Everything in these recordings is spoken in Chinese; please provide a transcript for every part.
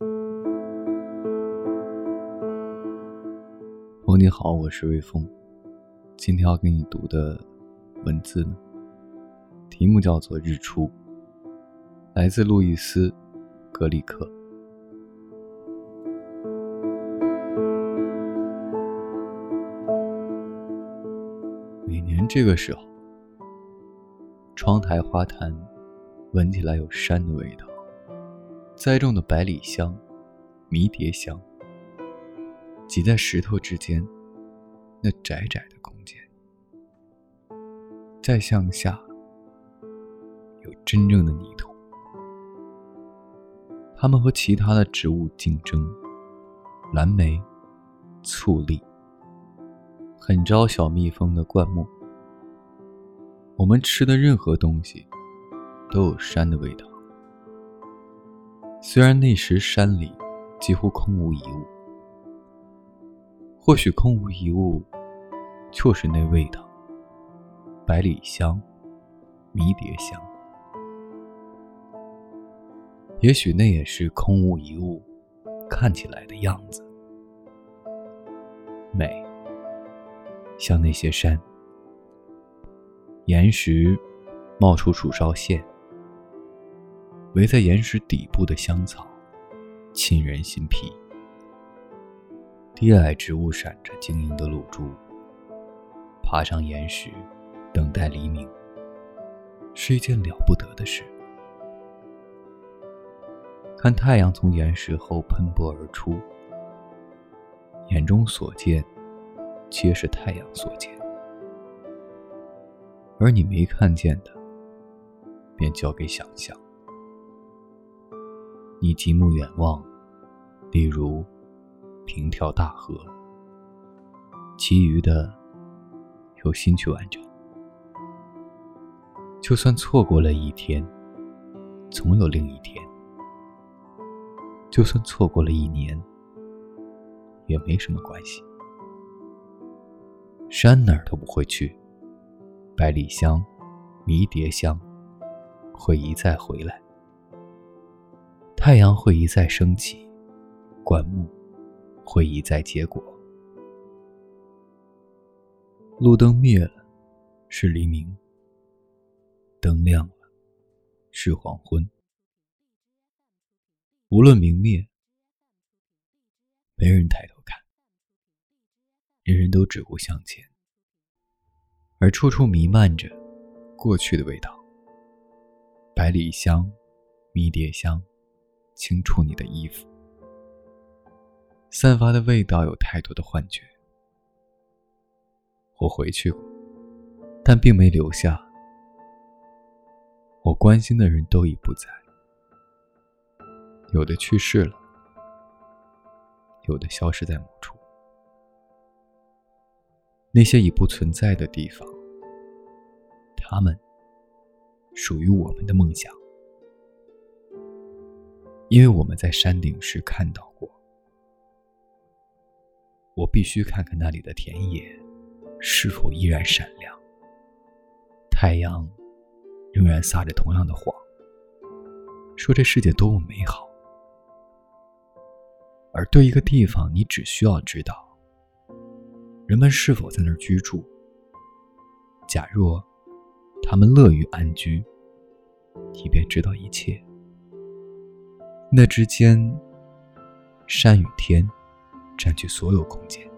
哦，你好，我是微风。今天要给你读的文字呢，题目叫做《日出》，来自路易斯·格里克。每年这个时候，窗台花坛闻起来有山的味道，栽种的百里香、迷迭香。挤在石头之间，那窄窄的空间。再向下，有真正的泥土。它们和其他的植物竞争，蓝莓、醋栗，很招小蜜蜂的灌木。我们吃的任何东西，都有山的味道。虽然那时山里几乎空无一物。或许空无一物，就是那味道。百里香、迷迭香。也许那也是空无一物，看起来的样子。美，像那些山，岩石冒出树梢线，围在岩石底部的香草，沁人心脾。低矮植物闪着晶莹的露珠，爬上岩石，等待黎明，是一件了不得的事。看太阳从岩石后喷薄而出，眼中所见，皆是太阳所见，而你没看见的，便交给想象。你极目远望，例如。平眺大河，其余的由心去完成。就算错过了一天，总有另一天；就算错过了一年，也没什么关系。山哪儿都不会去，百里香、迷迭香会一再回来，太阳会一再升起，灌木。会一再结果。路灯灭了，是黎明；灯亮了，是黄昏。无论明灭，没人抬头看，人人都只顾向前，而处处弥漫着过去的味道。百里香、迷迭香，轻触你的衣服。散发的味道有太多的幻觉。我回去过，但并没留下。我关心的人都已不在，有的去世了，有的消失在某处。那些已不存在的地方，他们属于我们的梦想，因为我们在山顶时看到过。我必须看看那里的田野是否依然闪亮，太阳仍然撒着同样的谎，说这世界多么美好。而对一个地方，你只需要知道人们是否在那儿居住。假若他们乐于安居，你便知道一切。那之间，山与天。占据所有空间，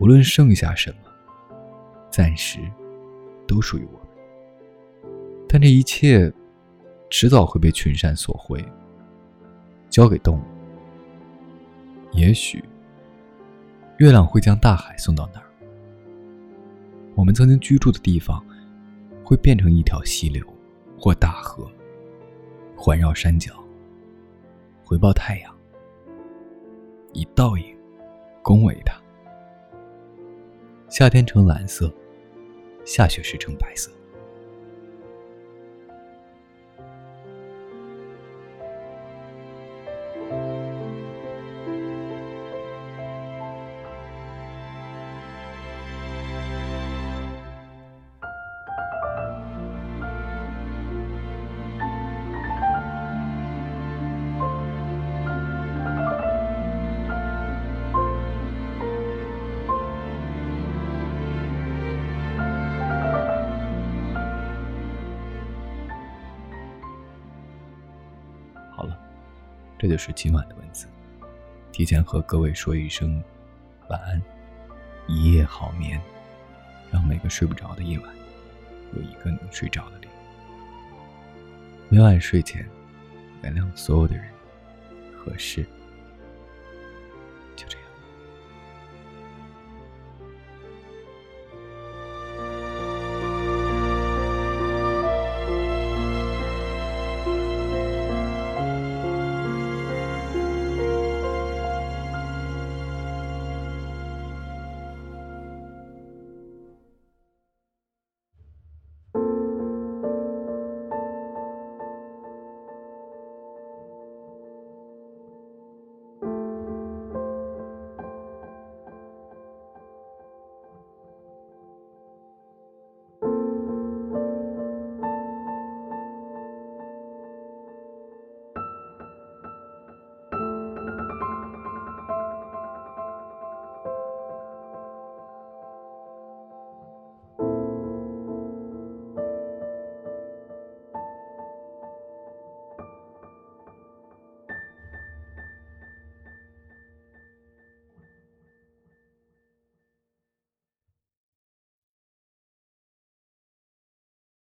无论剩下什么，暂时都属于我们。但这一切迟早会被群山所毁，交给动物。也许月亮会将大海送到那儿，我们曾经居住的地方会变成一条溪流或大河，环绕山脚，回报太阳。以倒影恭维它。夏天呈蓝色，下雪时呈白色。好了，这就是今晚的文字。提前和各位说一声晚安，一夜好眠，让每个睡不着的夜晚有一个能睡着的理由。每晚睡前，原谅所有的人和事。